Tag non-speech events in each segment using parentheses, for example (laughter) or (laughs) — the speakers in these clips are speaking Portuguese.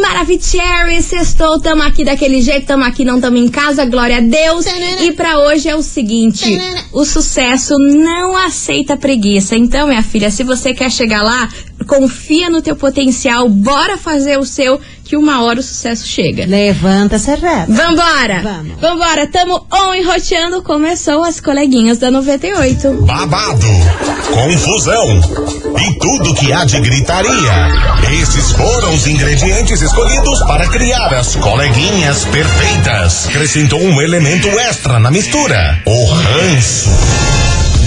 Maravicherry, sextou, tamo aqui daquele jeito, tamo aqui, não tamo em casa, glória a Deus. E pra hoje é o seguinte, o sucesso não aceita preguiça. Então, minha filha, se você quer chegar lá, confia no teu potencial, bora fazer o seu, que uma hora o sucesso chega. Levanta, serreta. Vambora! Vamos. Vambora, tamo on e roteando, começou as coleguinhas da 98. babado, confusão e tudo que há de gritaria. Esses foram os ingredientes escolhidos para criar as coleguinhas perfeitas. Acrescentou um elemento extra na mistura: o ranço.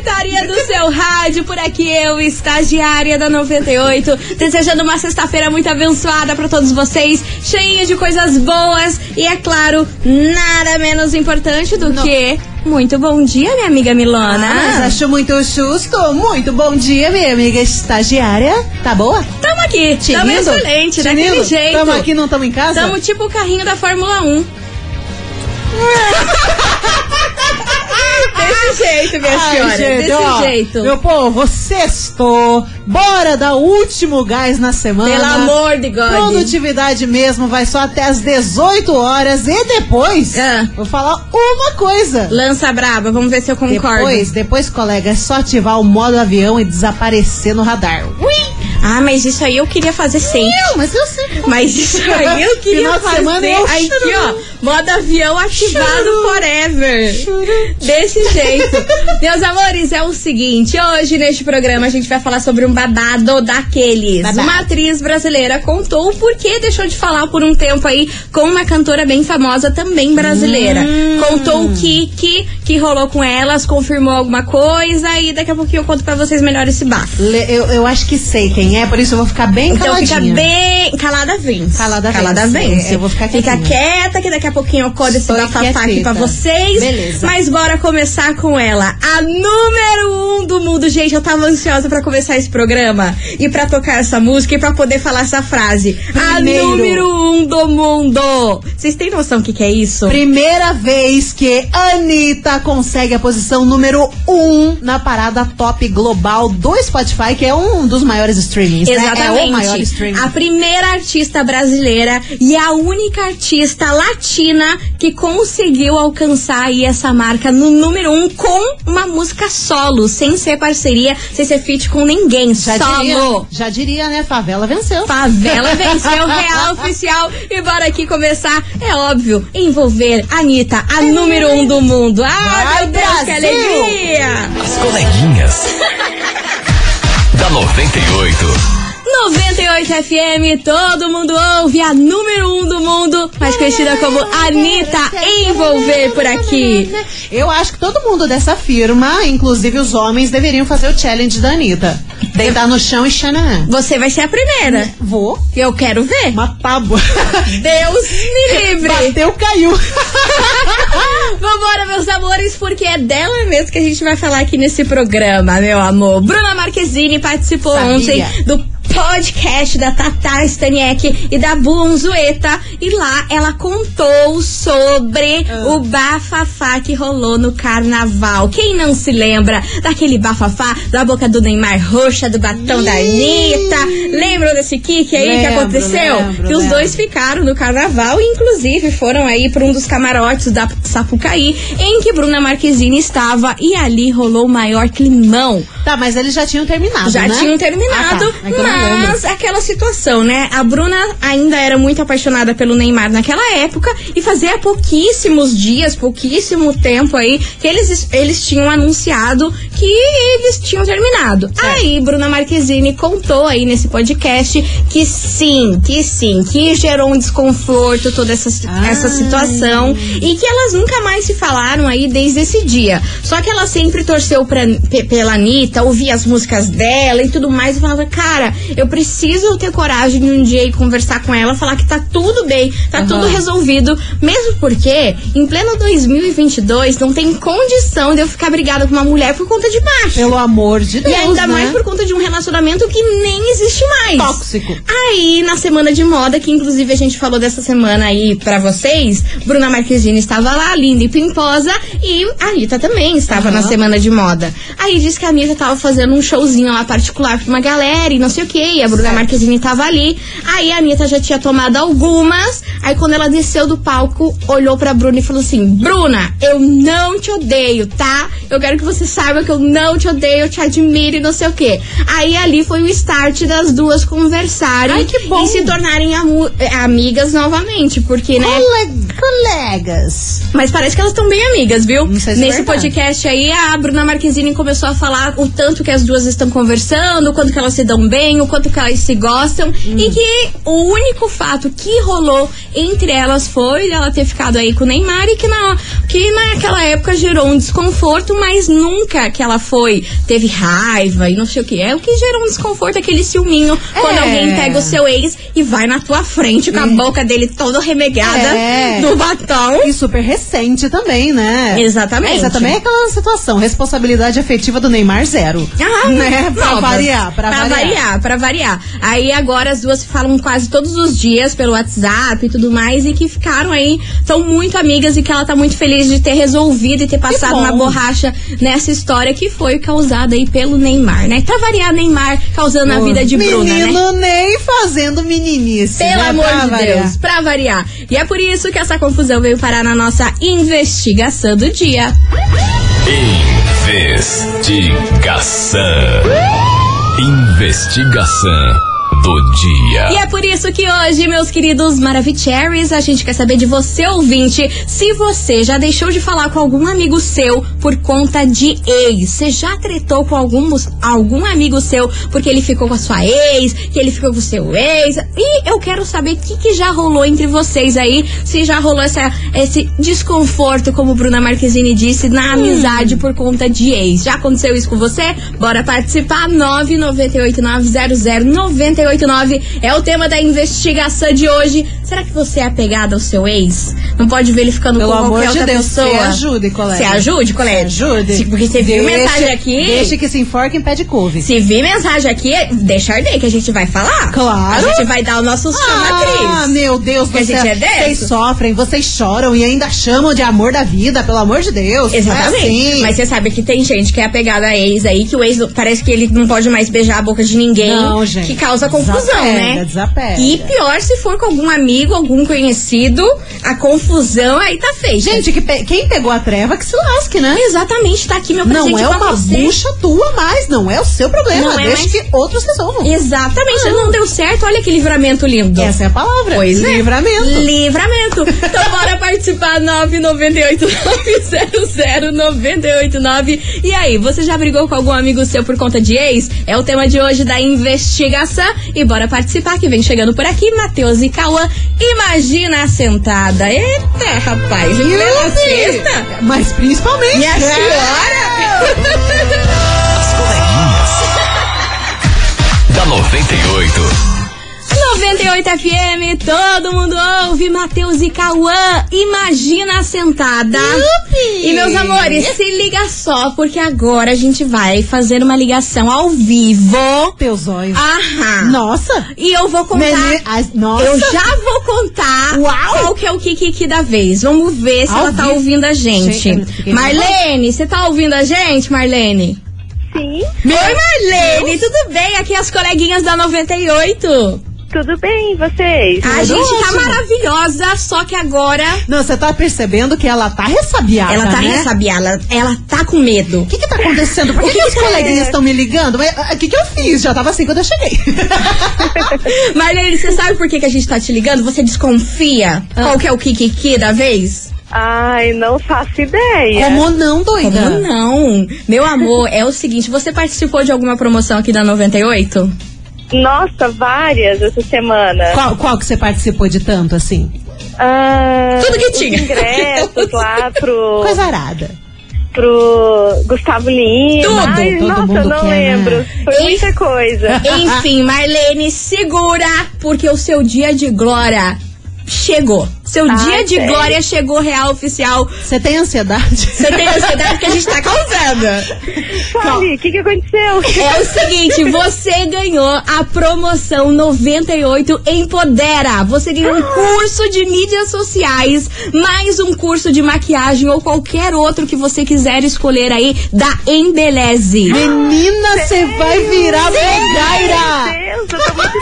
Gritaria do seu rádio, por aqui eu, estagiária da 98, desejando uma sexta-feira muito abençoada pra todos vocês, cheia de coisas boas e, é claro, nada menos importante do Não. que muito bom dia, minha amiga Milona. Ah, mas acho muito justo. Muito bom dia, minha amiga estagiária. Tá boa? Tamo aqui, tamo excelente, daquele Tinindo? jeito. Tamo aqui, não tamo em casa? Tamo tipo o carrinho da Fórmula 1. (laughs) Desse jeito, minha Ai, senhora. gente, desse ó, jeito. Meu povo, sextou. Bora dar o último gás na semana. Pelo amor de God. Produtividade mesmo vai só até as 18 horas. E depois, Ah. vou falar uma coisa. Lança braba, vamos ver se eu concordo. Depois, depois, colega, é só ativar o modo avião e desaparecer no radar. Ui! Ah, mas isso aí eu queria fazer sempre. Não, mas eu sei. Mas isso aí eu queria fazer. semana eu Aqui, ó, modo avião ativado Churu. forever. Desse jeito. Meus amores, é o seguinte: hoje neste programa a gente vai falar sobre um babado daqueles. Babado. Uma atriz brasileira contou o porquê deixou de falar por um tempo aí com uma cantora bem famosa também brasileira. Hum. Contou o que, que rolou com elas, confirmou alguma coisa e daqui a pouquinho eu conto pra vocês melhor esse bafo. Eu, eu acho que sei quem é, por isso eu vou ficar bem Então caladinha. fica bem. Calada vence. Calada Calada vence. vence. É, eu vou ficar Fica quietinha. quieta, que daqui a pouquinho eu codo esse bafafá aqui pra vocês. Beleza. Mas bora começar com ela. A número um do mundo. Gente, eu tava ansiosa pra começar esse programa. E pra tocar essa música e pra poder falar essa frase. A Primeiro. número um do mundo. Vocês têm noção do que, que é isso? Primeira vez que Anitta consegue a posição número 1 um na parada top global do Spotify, que é um dos maiores streamings, né? Exatamente. É o maior streaming. A primeira artista brasileira e a única artista latina que conseguiu alcançar aí essa marca no número um com uma música solo, sem ser parceria, sem ser feat com ninguém. Já solo. diria, já diria, né? Favela venceu. Favela venceu (laughs) real oficial e bora aqui começar, é óbvio, envolver a Anitta, a número um do mundo. Ah, Vai, meu Deus, que Brasil! alegria! As coleguinhas. (laughs) da 98. 98 FM, todo mundo ouve a número um do mundo, mais conhecida como Anitta Envolver por aqui. Eu acho que todo mundo dessa firma, inclusive os homens, deveriam fazer o challenge da Anitta. Deitar no chão e xanã. Você vai ser a primeira. Vou. Eu quero ver. Uma tábua. Deus me livre. Bateu, caiu. (laughs) Meus amores, porque é dela mesmo que a gente vai falar aqui nesse programa, meu amor. Bruna Marquezine participou Sabia. ontem do podcast da Tata Staniek e da Bunzueta e lá ela contou sobre Ah. o bafafá que rolou no carnaval. Quem não se lembra daquele bafafá da boca do Neymar roxa, do batom da Anitta? Lembram desse kick aí que Lembro, aconteceu? lembro, que os lembro. dois ficaram no carnaval e inclusive foram aí para um dos camarotes da Sapucaí em que Bruna Marquezine estava e ali rolou o maior climão. Tá, mas eles já tinham terminado, Já né? tinham terminado, Ah, tá. É mas aquela situação, né? A Bruna ainda era muito apaixonada pelo Neymar naquela época e fazia pouquíssimos dias, pouquíssimo tempo aí que eles, eles tinham anunciado que eles tinham terminado. Aí, Bruna Marquezine contou aí nesse podcast que sim, que sim, que gerou um desconforto toda essa, essa situação e que elas nunca mais se falaram aí desde esse dia. Só que ela sempre torceu pra, pe- pela Anitta, ouvia as músicas dela e tudo mais e falava, cara, eu preciso ter coragem de um dia ir conversar com ela, falar que tá tudo bem, tá tudo resolvido, mesmo porque em pleno 2022 não tem condição de eu ficar brigada com uma mulher por conta de macho. Pelo amor de Deus, E ainda né? mais por conta de um relacionamento que nem existe mais. Tóxico. Aí, na semana de moda, que inclusive a gente falou dessa semana aí pra vocês, Bruna Marquezine estava lá, linda e pimposa, e a Anitta também estava na semana de moda. Aí disse que a Anitta tava fazendo um showzinho lá particular pra uma galera e não sei o que, e a Bruna Marquezine tava ali. Aí a Anitta já tinha tomado algumas, aí quando ela desceu do palco, olhou pra Bruna e falou assim: Bruna, eu não te odeio, tá? Eu quero que você saiba que eu não te odeio, eu te admiro e não sei o que. Aí ali foi o start das duas conversarem Ai, e se tornarem eh, amigas novamente, porque, né? Colegas. Mas parece que elas estão bem amigas, viu? Se é Nesse verdade. podcast aí, a Bruna Marquezine começou a falar o tanto que as duas estão conversando, o quanto que elas se dão bem, o quanto que elas se gostam. Hum. E que o único fato que rolou entre elas foi ela ter ficado aí com o Neymar e que, na, que naquela época gerou um desconforto, mas nunca que ela foi, teve raiva e não sei o que. É o que gerou um desconforto, aquele ciúminho quando É. alguém pega o seu ex e vai na tua frente com a boca dele toda remegada É. do batom. E super recente também, né? Exatamente. É, exatamente aquela situação. Responsabilidade afetiva do Neymar, zero. Ah, né? Pra variar, pra, variar. pra variar. Aí agora as duas falam quase todos os dias pelo WhatsApp e tudo mais, e que ficaram aí, são muito amigas e que ela tá muito feliz de ter resolvido e ter passado na borracha nessa história que foi causada aí pelo Neymar, né? Pra variar, Neymar causando a vida de Bruna, né? Menino Ney fazendo meninice. Pelo né? amor Pra de variar. Deus, pra variar. E é por isso que essa confusão veio parar na nossa investigação do dia. Investigação. Investigação do dia. E é por isso que hoje, meus queridos Maravicheries, a gente quer saber de você, ouvinte, se você já deixou de falar com algum amigo seu por conta de ex. Você já tretou com algum, algum amigo seu porque ele ficou com a sua ex, que ele ficou com o seu ex. E eu quero saber o que, que já rolou entre vocês aí, se já rolou essa, esse desconforto, como Bruna Marquezine disse, na amizade por conta de ex. Já aconteceu isso com você? Bora participar, 998900989 é o tema da investigação de hoje. Será que você é apegada ao seu ex? Não pode ver ele ficando Pelo com amor qualquer de outra Deus, pessoa? se ajude, colega. Se ajude, colega. Se ajude. Se- porque você viu mensagem aqui. Deixa que se enforca em pé de couve. Se vir mensagem aqui, deixa arder, que a gente vai falar. Claro. A gente vai dar o nosso Ah, chamatriz. meu Deus do céu. gente é? Vocês sofrem, vocês choram e ainda chamam de amor da vida, pelo amor de Deus. Exatamente. É assim. Mas você sabe que tem gente que é apegada a ex aí, que o ex parece que ele não pode mais beijar a boca de ninguém. Não, gente. Que causa confusão, Desapega, né? desapega. E pior se for com algum amigo, algum conhecido, a confusão aí tá feita. Gente, que pe- quem pegou a treva que se lasque, né? Exatamente, tá aqui meu presente Não é uma você. bucha tua mais, não é o seu problema. Não é Deixa mais- que outros resolvam. Exatamente, não deu certo, olha que livramento lindo. Essa é a palavra. Pois é. Livramento. Livramento. Então (laughs) bora participar 998900989. E aí, você já brigou com algum amigo seu por conta de ex? É o tema de hoje da investigação. E bora participar que vem chegando por aqui, Matheus e Cauã. Imagina a sentada. Eita, rapaz, em plena sexta. Mas principalmente. Minha É. senhora! As coleguinhas. (laughs) da 98. 98 FM, todo mundo ouve, Matheus e Cauã, imagina a sentada. E meus amores, se liga só, porque agora a gente vai fazer uma ligação ao vivo. Teus olhos. Aham. Nossa. E eu vou contar. Mene- as- Nossa. Eu já vou contar Uau. qual que é o Kiki da vez. Vamos ver se Ao ela tá vivo. ouvindo a gente. Marlene, você tá ouvindo a gente, Marlene? Sim, Oi, Marlene, tudo bem? Aqui é as coleguinhas da 98. Tudo bem, e vocês? A Tudo gente tá ótimo. maravilhosa, só que agora Não, você tá percebendo que ela tá ressabiada, ela tá né? ressabiada, ela, ela tá com medo. O que que tá acontecendo? Por que, O que que os tá- coleguinhas estão me ligando? Mas, ah, O que que eu fiz? Já tava assim quando eu cheguei. (laughs) Marlene, você sabe por que, que a gente tá te ligando? Você desconfia Ah. qual que é o Kikiki da vez? Ai, não faço ideia. Como não, doida? Como não? Meu amor, é o seguinte, você participou de alguma promoção aqui da 98? Nossa, várias essa semana. Qual, qual que você participou de tanto assim? Ah, Tudo que tinha. ingressos lá (laughs) pro, Coisa arada. pro Gustavo Lima. Tudo, Ai, todo nossa, não quer, né? lembro. Foi muita coisa. Enfim, Marlene, segura, porque o seu dia de glória chegou. Seu Ah, dia de sério? glória chegou real oficial. Você tem ansiedade? Você tem ansiedade que a gente tá (laughs) causando. Fale, o que, que aconteceu? É o seguinte, você ganhou a promoção 98 Empodera. Você ganhou um curso de mídias sociais, mais um curso de maquiagem ou qualquer outro que você quiser escolher aí da Embeleze. Menina, você vai virar blogueira! Meu Deus, eu tô muito.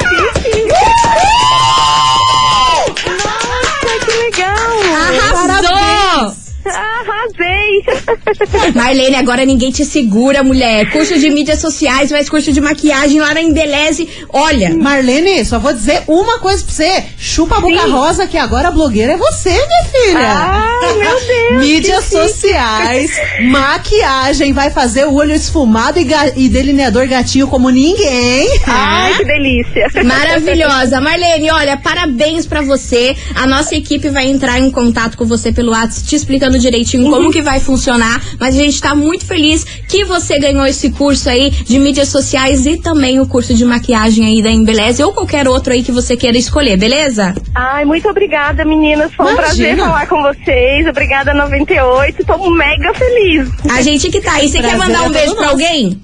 (laughs) Marlene, agora ninguém te segura, mulher. Curso de mídias sociais, mais curso de maquiagem lá na Embeleze. Olha, Marlene, só vou dizer uma coisa pra você. Chupa a boca Sim. rosa que agora a blogueira é você, minha filha. Ai, meu (laughs) Deus. Mídias sociais, maquiagem, vai fazer o olho esfumado e, ga- e delineador gatinho como ninguém. Ai, que delícia. Maravilhosa. Marlene, olha, parabéns pra você. A nossa equipe vai entrar em contato com você pelo WhatsApp, te explicando direitinho como que vai funcionar. Mas a gente tá muito feliz que você ganhou esse curso aí de mídias sociais e também o curso de maquiagem aí da Embeleze ou qualquer outro aí que você queira escolher, beleza? Ai, muito obrigada, meninas. Foi um Imagina. prazer falar com vocês. Obrigada, 98. Tô mega feliz. A gente que tá aí. Você quer Prazer mandar é um beijo pra nosso. alguém?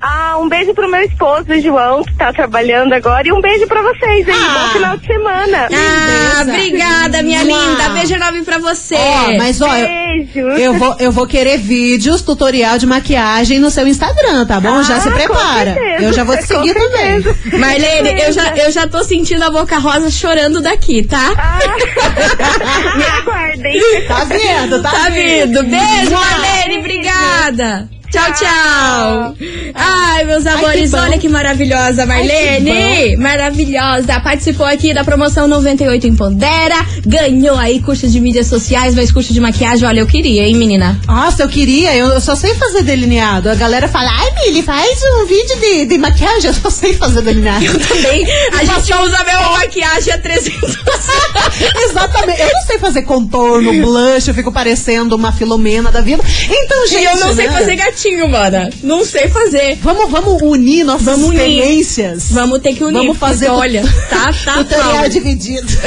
Ah, um beijo pro meu esposo, João, que tá trabalhando agora. E um beijo pra vocês aí. Ah. Bom final de semana. Ah, Beleza. obrigada, minha Mua. linda. Beijo enorme pra você. Ó, mas ó, Beijo. eu vou, eu vou querer vídeos, tutorial de maquiagem no seu Instagram, tá bom? já Ah, se com prepara. Eu já vou te Com seguir também. certeza. Marlene, eu já, eu já tô sentindo a boca rosa chorando daqui, tá? Ah, (laughs) me aguardem. Tá vendo? Tá, Tá vindo. Beijo, Mua. Marlene. Obrigada. Tchau, tchau. Ai, meus amores, bom. olha que maravilhosa, Marlene. maravilhosa. Participou aqui da promoção 98 em Pondera. Ganhou aí curso de mídias sociais, mais curso de maquiagem. Olha, eu queria, hein, menina? Nossa, eu queria, eu, eu só sei fazer delineado. A galera fala, ai, Mili, faz um vídeo de, de maquiagem. Eu só sei fazer delineado. Também. A gente usa a mesma maquiagem há 300 (laughs) Exatamente. Eu não sei fazer contorno, blush, eu fico parecendo uma filomena da vida. Então, gente. E eu não sei né? fazer gatinho, mana. Não sei fazer. Vamos, vamos unir nossas Vamos unir. experiências. Vamos ter que unir. Vamos fazer porque, olha, (laughs) tá, tá, tutorial foda. dividido. (laughs)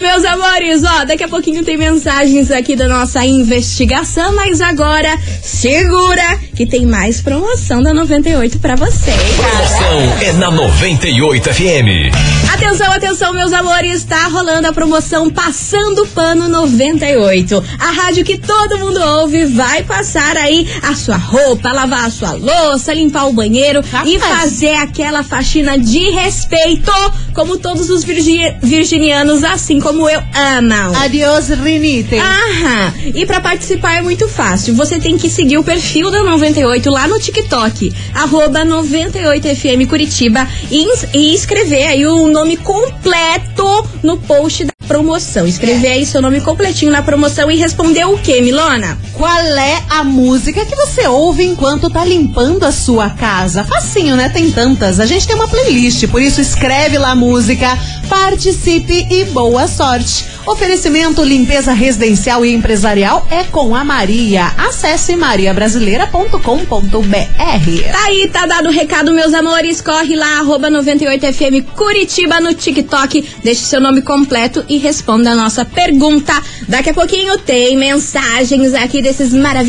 Meus amores, ó, daqui a pouquinho tem mensagens aqui da nossa investigação, mas agora segura que tem mais promoção da 98 pra vocês. Promoção é na 98 FM. Atenção, atenção, meus amores, tá rolando a promoção Passando Pano 98. A rádio que todo mundo ouve vai passar aí a sua roupa, lavar a sua louça, limpar o banheiro Capaz. e fazer aquela faxina de respeito, como todos os virgi- virginianos, assim como eu, amam. Adiós, Rinite. Aham. E pra participar é muito fácil. Você tem que seguir o perfil da 98 lá no TikTok, arroba 98FM Curitiba e, e escrever aí o nome completo no post da promoção. Escrever aí seu nome completinho na promoção e responder o que, Milona? Qual é a música que você ouve enquanto tá limpando a sua casa? Facinho, né? Tem tantas. A gente tem uma playlist, por isso escreve lá a música, participe e boa sorte. Oferecimento limpeza residencial e empresarial é com a Maria. Acesse mariabrasileira.com.br. Tá aí, tá dado o recado, meus amores. Corre lá, arroba 98FM Curitiba no TikTok. Deixe seu nome completo e responda a nossa pergunta. Daqui a pouquinho tem mensagens aqui desses vai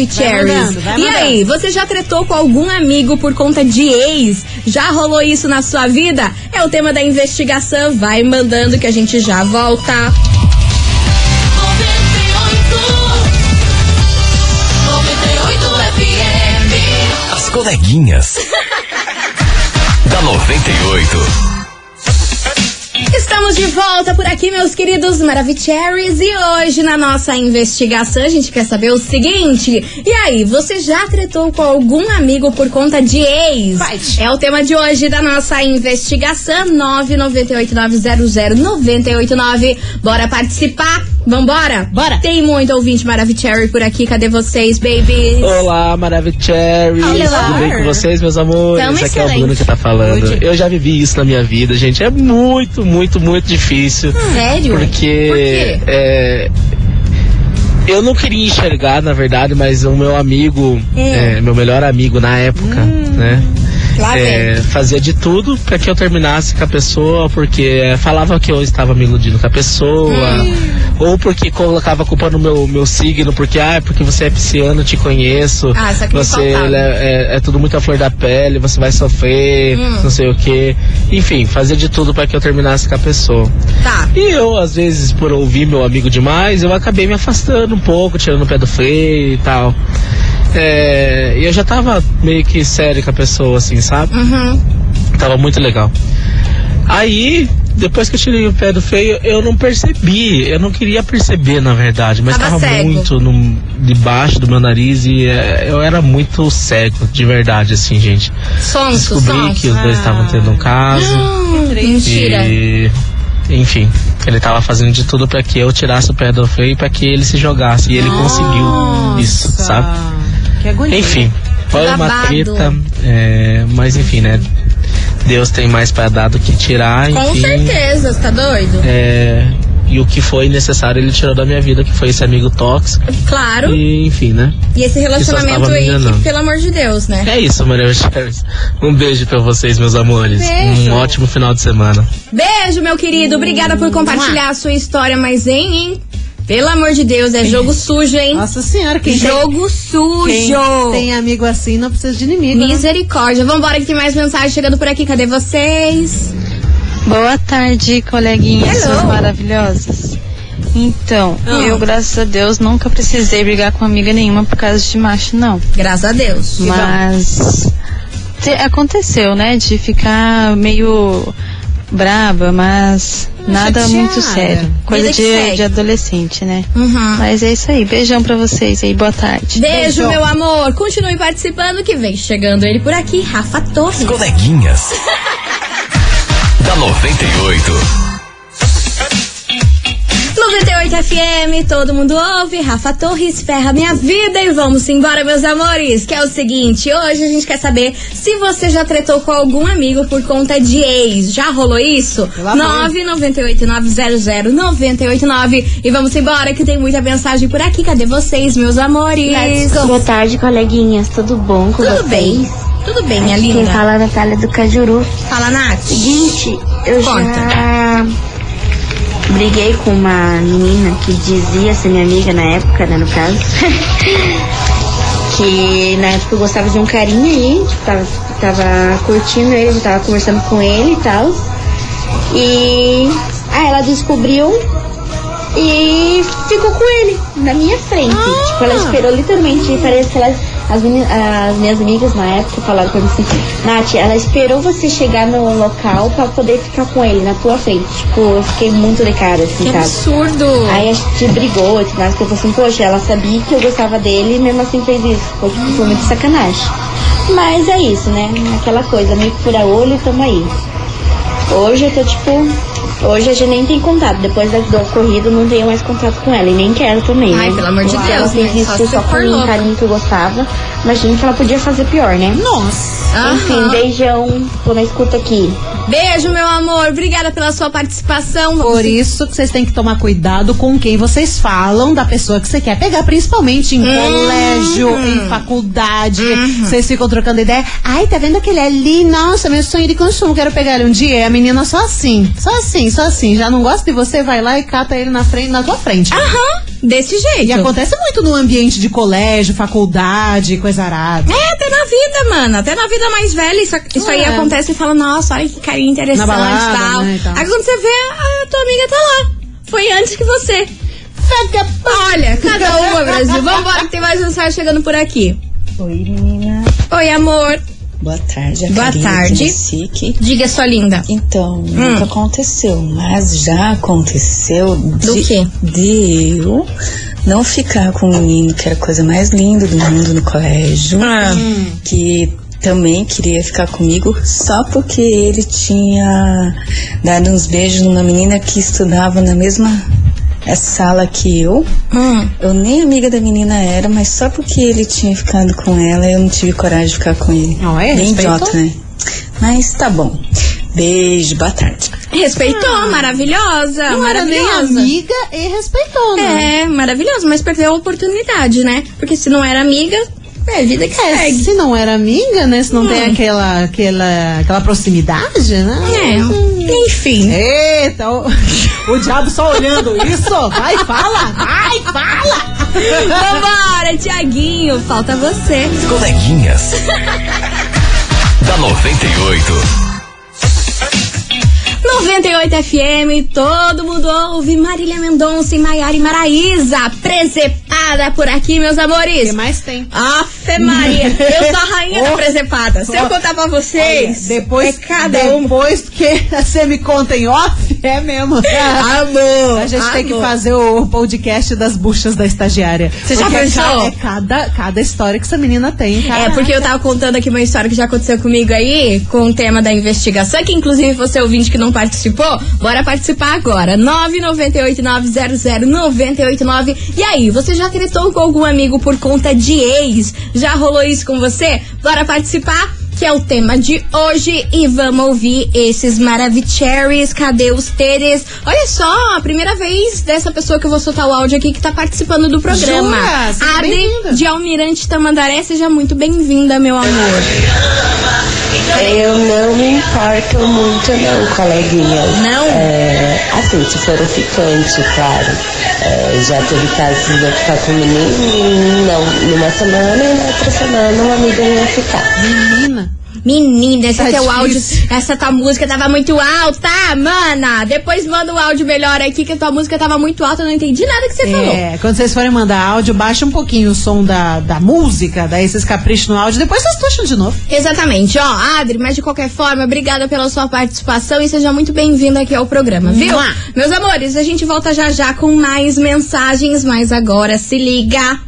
E aí, você já tretou com algum amigo por conta de ex? Já rolou isso na sua vida? É o tema da investigação. Vai mandando que a gente já volta. Coleguinhas. (laughs) da 98. Estamos de volta por aqui, meus queridos Maravicheries. E hoje, na nossa investigação, a gente quer saber o seguinte: e aí, você já tretou com algum amigo por conta de ex? Vai. É o tema de hoje da nossa investigação: 998900989. Bora participar! Vambora? Bora. Tem muito ouvinte Maravicherry por aqui. Cadê vocês, babies? Olá, Maravicherry. Olá. Tudo bem com vocês, meus amores? Tamo Aqui é o excelente. Bruno que tá falando. Eu já vivi isso na minha vida, gente. É muito, muito, muito difícil. Sério? Porque Por é, eu não queria enxergar, na verdade, mas o meu amigo, É. é, meu melhor amigo na época, né? É, fazia de tudo para que eu terminasse com a pessoa, porque é, falava que eu estava me iludindo com a pessoa, ou porque colocava a culpa no meu, meu signo, porque ah, porque você é pisciano, te conheço, Ah, você é, é, é tudo muito à flor da pele, você vai sofrer, Hum. não sei o que. Enfim, fazia de tudo para que eu terminasse com a pessoa. Tá. E eu, às vezes, por ouvir meu amigo demais, eu acabei me afastando um pouco, tirando o pé do freio e tal. É, e eu já tava meio que sério com a pessoa, assim, sabe? Uhum. Tava muito legal. Aí, depois que eu tirei o pé do freio, eu não percebi. Eu não queria perceber, na verdade, mas Tava tava, muito no, debaixo do meu nariz e é, eu era muito cego, de verdade, assim, gente. Sonso, Descobri sonso. que os dois estavam tendo um caso. Mentira. E, enfim, ele tava fazendo de tudo pra que eu tirasse o pé do freio pra que ele se jogasse. E ele conseguiu isso, sabe? Que agonia. Enfim, foi uma treta. é, mas enfim, né? Deus tem mais pra dar do que tirar. Com enfim, certeza, você tá doido? é, e o que foi necessário ele tirou da minha vida, que foi esse amigo tóxico. Claro. E enfim, né? E esse relacionamento aí, que, pelo amor de Deus, né? É isso, Maria Chaves. Um beijo pra vocês, meus amores. Beijo. Um ótimo final de semana. Beijo, meu querido. Obrigada por compartilhar a sua história, mas hein, hein? Pelo amor de Deus, é jogo (laughs) sujo, hein? Nossa senhora, quem tem, jogo sujo. quem tem amigo assim não precisa de inimigo. né? Misericórdia. Vambora que tem mais mensagem chegando por aqui. Cadê vocês? Boa tarde, coleguinhas maravilhosas. Então, Ah. eu, graças a Deus, nunca precisei brigar com amiga nenhuma por causa de macho, não. Graças a Deus. Mas te- aconteceu, né? De ficar meio braba, mas nada Chateada. muito sério. Coisa de, de adolescente, né? Uhum. Mas é isso aí. Beijão pra vocês aí. Boa tarde. Beijo, Beijo. meu amor. Continue participando que vem chegando ele por aqui, Rafa Torres. Coleguinhas. (laughs) da 98. 98 FM, todo mundo ouve. Rafa Torres ferra minha vida e vamos embora, meus amores. Que é o seguinte, hoje a gente quer saber se você já tretou com algum amigo por conta de ex. Já rolou isso? Pelo amor. 998-900-989. E vamos embora que tem muita mensagem por aqui. Cadê vocês, meus amores? Boa tarde, coleguinhas. Tudo bom com Tudo vocês? bem? Tudo bem, minha Quem linda? fala é a Natália do Cajuru. Fala, Nath. Seguinte, eu Conta. já briguei com uma menina que dizia ser minha amiga na época, né, no caso. (laughs) que na época eu gostava de um carinha aí, tipo, tava, tava curtindo ele, tava conversando com ele e tal. E aí ela descobriu e ficou com ele na minha frente. Tipo, ela esperou literalmente, parece que ela, as, meni- as minhas amigas na época falaram pra mim assim, Nath, ela esperou você chegar no local pra poder ficar com ele na tua frente. Tipo, eu fiquei muito de cara, assim, Que sabe? absurdo. Aí a gente brigou tudo mais, porque eu falei assim, poxa, ela sabia que eu gostava dele e mesmo assim fez isso. Foi, tipo, foi muito sacanagem. Mas é isso, né? Aquela coisa, meio que fura olho e tamo aí. Hoje eu tô tipo. Hoje a gente nem tem contato. Depois da- do ocorrido, não tenho mais contato com ela. E nem quero também. Ai, né? pelo amor de Ela Deus, fez né? isso Só só, um carinho que eu gostava. Imagina que ela podia fazer pior, né? Nossa. Enfim, Aham. beijão. Tô na escuta aqui. Beijo, meu amor. Obrigada pela sua participação. Por isso que vocês têm que tomar cuidado com quem vocês falam da pessoa que você quer pegar, principalmente em colégio, em faculdade. Vocês ficam trocando ideia. Ai, tá vendo aquele ali? Nossa, meu sonho de consumo, quero pegar ele um dia. E a menina só assim, só assim, só assim. Já não gosta de você, vai lá e cata ele na frente, na tua frente. Aham, desse jeito. E acontece muito no ambiente de colégio, faculdade, coisa arada. É, até na vida, mano. Até na vida mais velha, isso, isso aí É. acontece e fala, nossa, olha que carinha interessante balada, e tal. né, e tal. Aí quando você vê, a tua amiga tá lá. Foi antes que você. Olha, cada uma, Brasil. Vambora que tem mais mensagem chegando por aqui. Oi, menina. Oi, amor. Boa tarde. Boa tarde. Diga, sua linda. Então, nunca aconteceu, mas já aconteceu de, Do quê? de eu não ficar com um menino que era a coisa mais linda do mundo no colégio, Ah. que também queria ficar comigo só porque ele tinha dado uns beijos numa menina que estudava na mesma essa sala que eu. Hum. Eu nem amiga da menina era, mas só porque ele tinha ficado com ela, eu não tive coragem de ficar com ele. Não é? Bem Respeitou? idiota, né? Mas tá bom. Beijo, boa tarde. Respeitou, maravilhosa. Ah. Não era nem maravilhosa. amiga e respeitou, né? É, maravilhoso, mas perdeu a oportunidade, né? Porque se não era amiga, é vida que É, segue. se não era amiga, né? Se não tem Hum. aquela, aquela, aquela proximidade, né? É, enfim. Eita, o, (laughs) o diabo só olhando isso. Vai, fala, vai, fala. Vambora, Tiaguinho, falta você. Coleguinhas. (laughs) da 98. 98 FM, todo mundo ouve Marília Mendonça e Maiara e Maraísa, presepada por aqui, meus O que amores. mais tem? Afe Maria, eu sou a rainha da (laughs) Oh. presepada. Se eu Oh. contar pra vocês, Olha, depois, é cada um. depois que (laughs) você me conta em off, é mesmo. (laughs) Amor, A gente tem que amor. fazer o podcast das buchas da estagiária. Você já é pensou? É cada, cada história que essa menina tem, cara. É, porque eu tava contando aqui uma história que já aconteceu comigo aí, com o tema da investigação, que inclusive você ouvinte que não participou, bora participar agora. 998900989. E aí, você já tretou com algum amigo por conta de ex? Já rolou isso com você? Bora participar? Que é o tema de hoje e vamos ouvir esses maravicheries. Cadê os teres? Olha só, a primeira vez dessa pessoa que eu vou soltar o áudio aqui que tá participando do programa. Jura? Adri de Almirante Tamandaré, seja muito bem-vinda, meu amor. Eu não me importo muito não, coleguinha. Não? É, assim, se for o ficante, claro. É, já teve casos de eu ficar com um menino, não, numa semana e na outra semana uma amiga ia ficar. Menina. Menina, esse Tá teu áudio, essa tua música tava muito alta, mana. Depois manda o áudio melhor aqui, que a tua música tava muito alta, eu não entendi nada que você falou. É, quando vocês forem mandar áudio, baixa um pouquinho o som da, da música, daí vocês capricham no áudio, depois vocês puxam de novo. Exatamente, ó, Adri, mas de qualquer forma, obrigada pela sua participação e seja muito bem-vindo aqui ao programa, viu? Mua. Meus amores, a gente volta já já com mais mensagens, mas agora se liga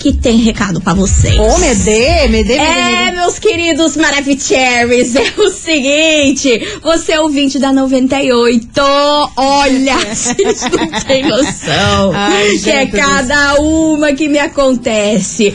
que tem recado pra vocês. Ô, Medê, Medê, Medê, É, meus queridos Maravicheries, (laughs) é o seguinte, você é ouvinte da 98, olha, vocês não têm noção, (laughs) Ai, que é cada uma que me acontece.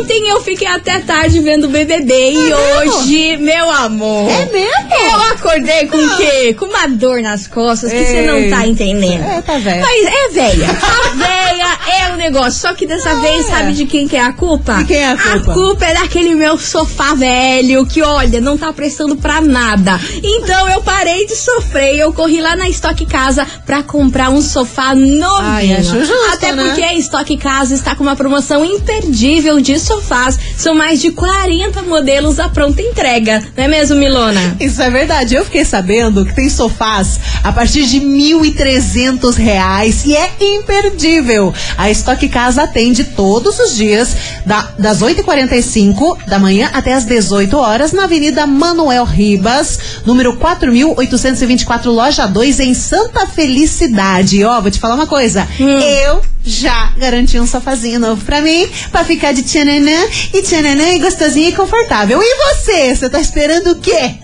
Ontem eu fiquei até tarde vendo o BBB e mesmo? hoje, meu amor, É mesmo? eu acordei com o quê? Com uma dor nas costas que você não Ei. tá entendendo. É, tá velha. Mas é velha. (laughs) A velha é o negócio. Só que dessa vez, é. Sabe de quem que é a culpa? De quem é a culpa? A culpa é daquele meu sofá velho que, olha, não tá prestando pra nada. Então eu parei de sofrer e eu corri lá na Estoque Casa pra comprar um sofá novinho. Ai, acho justo, Até né? porque a Estoque Casa está com uma promoção imperdível de sofás. São mais de 40 modelos à pronta entrega. Não é mesmo, Milona? Isso é verdade. Eu fiquei sabendo que tem sofás a partir de 1.300 reais e é imperdível. A Estoque Casa atende todos os dias, da- das 8h45 da manhã até as 18 horas, na Avenida Manuel Ribas, número 4.824, loja 2, em Santa Felicidade. Ó, vou te falar uma coisa. Eu já garanti um sofazinho novo pra mim, pra ficar de tchananã e tchananã e gostosinho e confortável. E você? Você tá esperando o quê?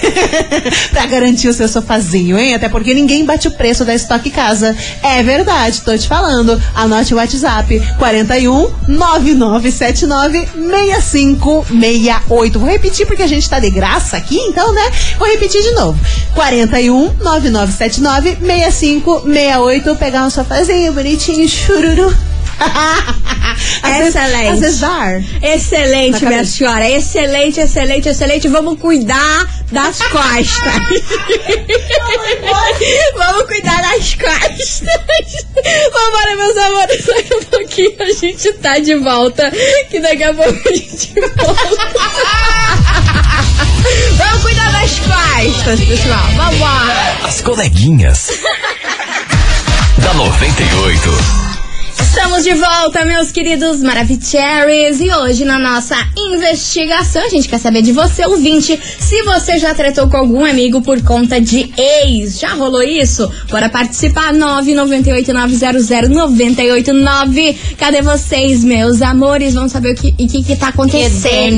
(laughs) Pra garantir o seu sofazinho, hein? Até porque ninguém bate o preço da Estoque Casa. É verdade, tô te falando. Anote o WhatsApp 41 9979 6568. Vou repetir porque a gente tá de graça aqui, então, né? Vou repetir de novo. 41 9979 6568. Pegar um sofazinho bonitinho, chururu. (laughs) Excelente. Às vezes dar. Excelente, minha senhora. Excelente, excelente, excelente. Vamos cuidar das (laughs) costas. (laughs) Vamos cuidar das costas. Vambora, meus amores. Daqui a pouquinho a gente tá de volta. Que daqui a pouco a gente volta. Vamos cuidar das costas, pessoal. Vambora. As coleguinhas. da 98. Estamos de volta, meus queridos Maravicheries. E hoje, na nossa investigação, a gente quer saber de você, ouvinte, se você já tretou com algum amigo por conta de ex. Já rolou isso? Bora participar, 998-900-989. Cadê vocês, meus amores? Vamos saber o que, o que, que tá acontecendo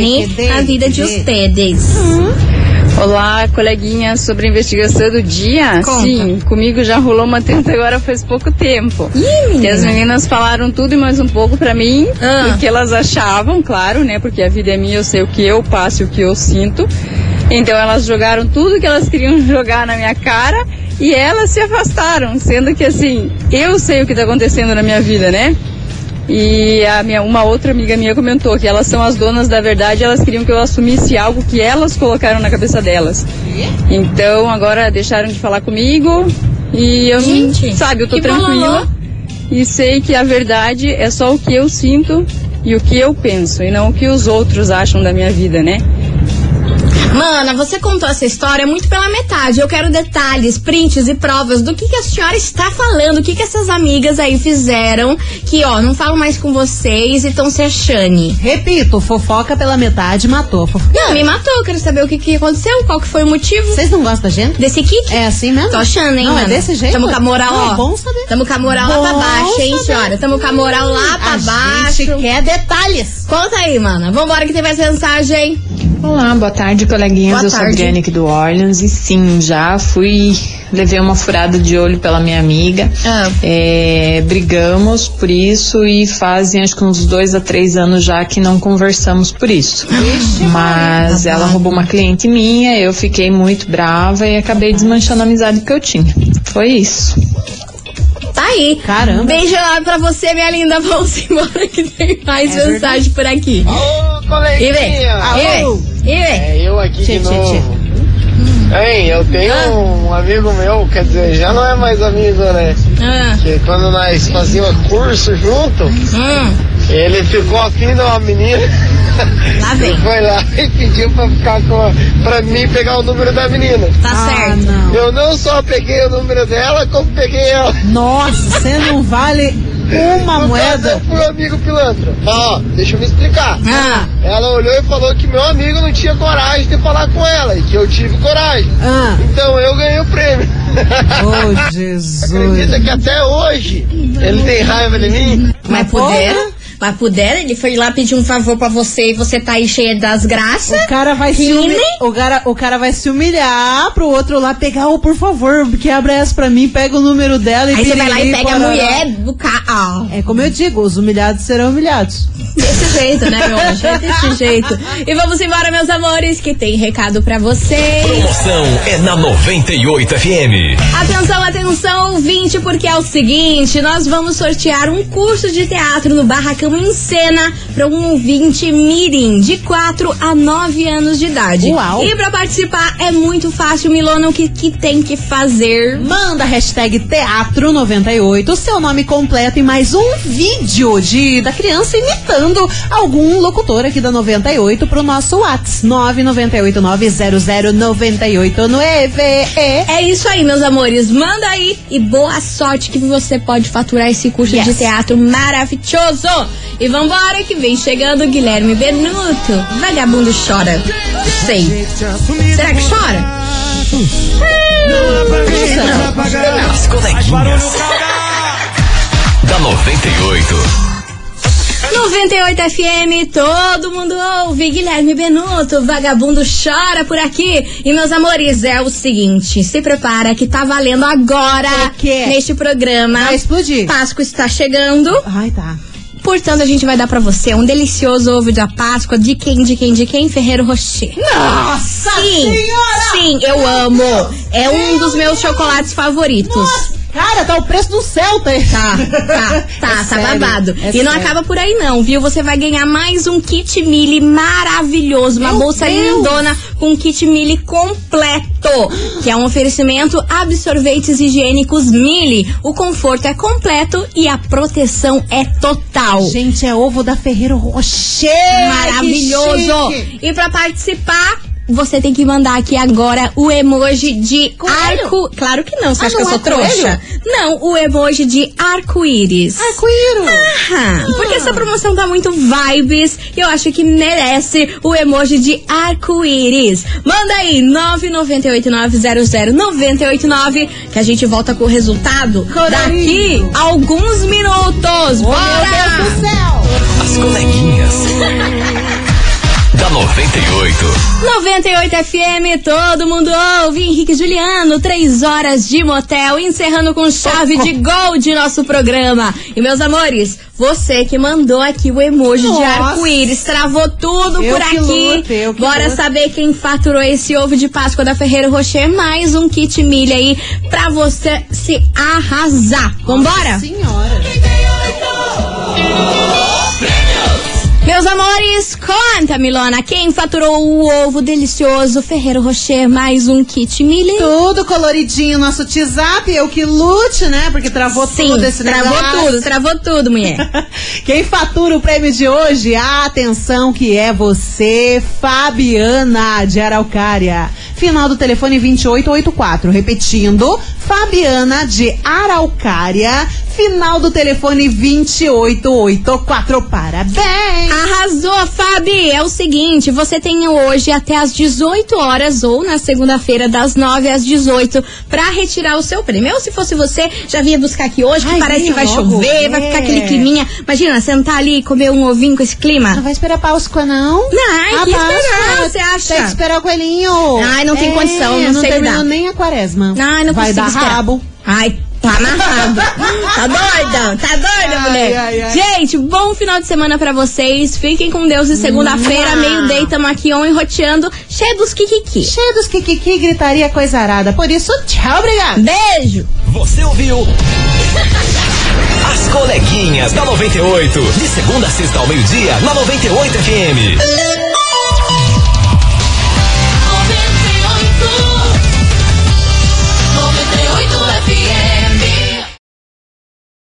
na vida de ustedes. Olá, coleguinha, sobre a investigação do dia? Conta. Sim, comigo já rolou uma treta agora faz pouco tempo. Ih, Que as menina. meninas falaram tudo e mais um pouco pra mim, Ah. o que elas achavam, claro, né? Porque a vida é minha, eu sei o que eu passo e o que eu sinto. Então elas jogaram tudo que elas queriam (laughs) jogar na minha cara e elas se afastaram, sendo que assim, eu sei o que tá acontecendo na minha vida, né? E a minha, uma outra amiga minha comentou que elas são as donas da verdade, elas queriam que eu assumisse algo que elas colocaram na cabeça delas. Então agora deixaram de falar comigo e eu Gente, não, sabe, eu tô tranquila e sei que a verdade é só o que eu sinto e o que eu penso e não o que os outros acham da minha vida, né? Mana, você contou essa história muito pela metade. Eu quero detalhes, prints e provas do que, que a senhora está falando, o que, que essas amigas aí fizeram, que ó, não falam mais com vocês e estão se achando. Repito, fofoca pela metade matou. Fofoca. Não, me matou, eu quero saber o que, que aconteceu, qual que foi o motivo Vocês não gostam da gente? desse kick. É assim mesmo? Tô achando, hein, Não, é mana? desse jeito? Tamo com a moral, Não, ó. é bom saber. Tamo com a moral lá pra Bom baixo, hein, saber. senhora? Tamo com a moral lá pra a baixo. gente quer detalhes. Conta aí, mana. Vambora que tem mais mensagem. Olá, boa tarde, coleguinhas. Boa eu sou a tarde. Aqui do Orleans e sim, já fui, levei uma furada de olho pela minha amiga. Ah. É, brigamos por isso e fazem acho que uns dois a três anos já que não conversamos por isso. Mas ela roubou uma cliente minha, eu fiquei muito brava e acabei desmanchando a amizade que eu tinha. Foi isso. Tá aí. Caramba. Beijo lá pra você, minha linda. Vamos embora que tem mais É mensagem por aqui. Ô, E vem. coleguinha! E vem. E vem. É eu aqui Tchê, de tchê, novo. Hein, eu tenho um amigo meu, quer dizer, já não é mais amigo, né? Ah, Que quando nós fazíamos curso junto, hum, ele ficou afim de uma menina. lá vem. Foi lá (laughs) e pediu pra ficar com a, pra mim pegar o número da menina. Tá Ah, certo. não. Eu não só peguei o número dela, como peguei ela. Nossa, você não vale uma No caso, moeda. eu fui amigo pilantra. Ó, deixa eu me explicar. Ah, Ela olhou e falou que meu amigo não tinha coragem de falar com ela e que eu tive coragem. Ah, Então eu ganhei o prêmio. oh, (laughs) Jesus. Acredita que até hoje ele tem raiva de mim? mas porra. Mas puderam? Ele foi lá pedir um favor pra você e você tá aí cheia das graças? O cara vai se humilhar. O cara, o cara vai se humilhar pro outro lá pegar, oh, por favor, quebra essa pra mim, pega o número dela e Aí você vai lá e pega a pororó. mulher do carro. É como eu digo, os humilhados serão humilhados. Desse jeito, né, meu anjo? É desse (laughs) jeito. E vamos embora, meus amores, que tem recado pra vocês. Promoção é na 98 FM. Atenção, atenção, ouvinte, porque é o seguinte: nós vamos sortear um curso de teatro no Barracão em Cena para um ouvinte Mirim, de 4 a 9 anos de idade. Uau. E para participar é muito fácil, Milona, o que, que tem que fazer? Manda a hashtag Teatro98, o seu nome completo e mais um vídeo de, da criança imitando algum locutor aqui da 98 pro nosso Whats 998900989. É isso aí, meus amores. Manda aí e boa sorte que você pode faturar esse curso Yes. de teatro maravilhoso. E vambora que vem chegando o Guilherme Benuto. Vagabundo chora. Não sei. Será que chora? As coleguinhas. Da 98. 98 FM, todo mundo ouve. Guilherme Benuto, vagabundo chora por aqui. E meus amores, é o seguinte: se prepara que tá valendo agora neste programa. Vai explodir. Páscoa está chegando. Ai, tá. Portanto, a gente vai dar pra você um delicioso ovo da Páscoa de quem, de quem, de quem? Ferreiro Rocher. Nossa Sim, sim, eu amo. É um dos meus chocolates favoritos. Cara, tá o preço do Celta. Tá, tá, tá, É tá sério, babado. é e não sério. acaba por aí não, viu? Você vai ganhar mais um kit Mili maravilhoso, uma Meu bolsa Deus. lindona com kit Mili completo, que é um oferecimento absorventes higiênicos Mili. O conforto é completo e a proteção é total. Gente, é ovo da Ferreiro Rocher. Maravilhoso! E pra participar, você tem que mandar aqui agora o emoji de Coelho? arco. Claro que não, você Ah, acha que eu não sou é coelho? trouxa? Não, o emoji de arco-íris. Arco-íro. Ah, porque essa promoção tá muito vibes e eu acho que merece o emoji de arco-íris. Manda aí 998900989 que a gente volta com o resultado daqui alguns minutos. Meu Bora! Deus do céu. 98. 98 FM, todo mundo ouve. Henrique e Juliano, três horas de motel, encerrando com chave de gol de nosso programa. E meus amores, você que mandou aqui o emoji de Nossa. arco-íris, travou tudo Eu por que aqui. eu que Bora saber quem faturou esse ovo de Páscoa da Ferreiro Rocher. Mais um kit milha aí pra você se arrasar. Vambora? Senhora. Meus amores, conta, Milona, quem faturou o ovo delicioso Ferreiro Rocher, mais um kit milha? Tudo coloridinho, nosso WhatsApp, eu que lute, né? Porque travou Sim, tudo esse travou negócio. tudo, travou tudo, mulher. (laughs) Quem fatura o prêmio de hoje, atenção que é você, Fabiana de Araucária. Final do telefone 2884. Repetindo, Fabiana de Araucária. Final do telefone 2884. Parabéns! Arrasou, Fabi! É o seguinte, você tem hoje até às 18 horas ou na segunda-feira das 9 às 18 pra retirar o seu prêmio. Ou se fosse você, já vinha buscar aqui hoje, que Ai, parece que vai logo, chover, vai ficar é. aquele climinha. Imagina, sentar ali e comer um ovinho com esse clima. Não vai esperar Páscoa, não? Não, A que esperar, Páscoa, você acha? Tem que esperar o coelhinho. Ai, não tem É, condição, não sei terminou nem a quaresma. Ai, não vai dar esperar. rabo. Ai, tá amarrado. (laughs) tá doida? Tá doida, Ai, mulher? ai, ai. Gente, bom final de semana pra vocês. Fiquem com Deus e segunda-feira, meio-day, tamo aqui on enroteando, cheio dos kikiki. Cheio dos kikiki, gritaria coisa arada. Por isso, tchau, obrigado. Beijo! Você ouviu? (laughs) As coleguinhas da 98. De segunda a sexta ao meio-dia, na 98 FM.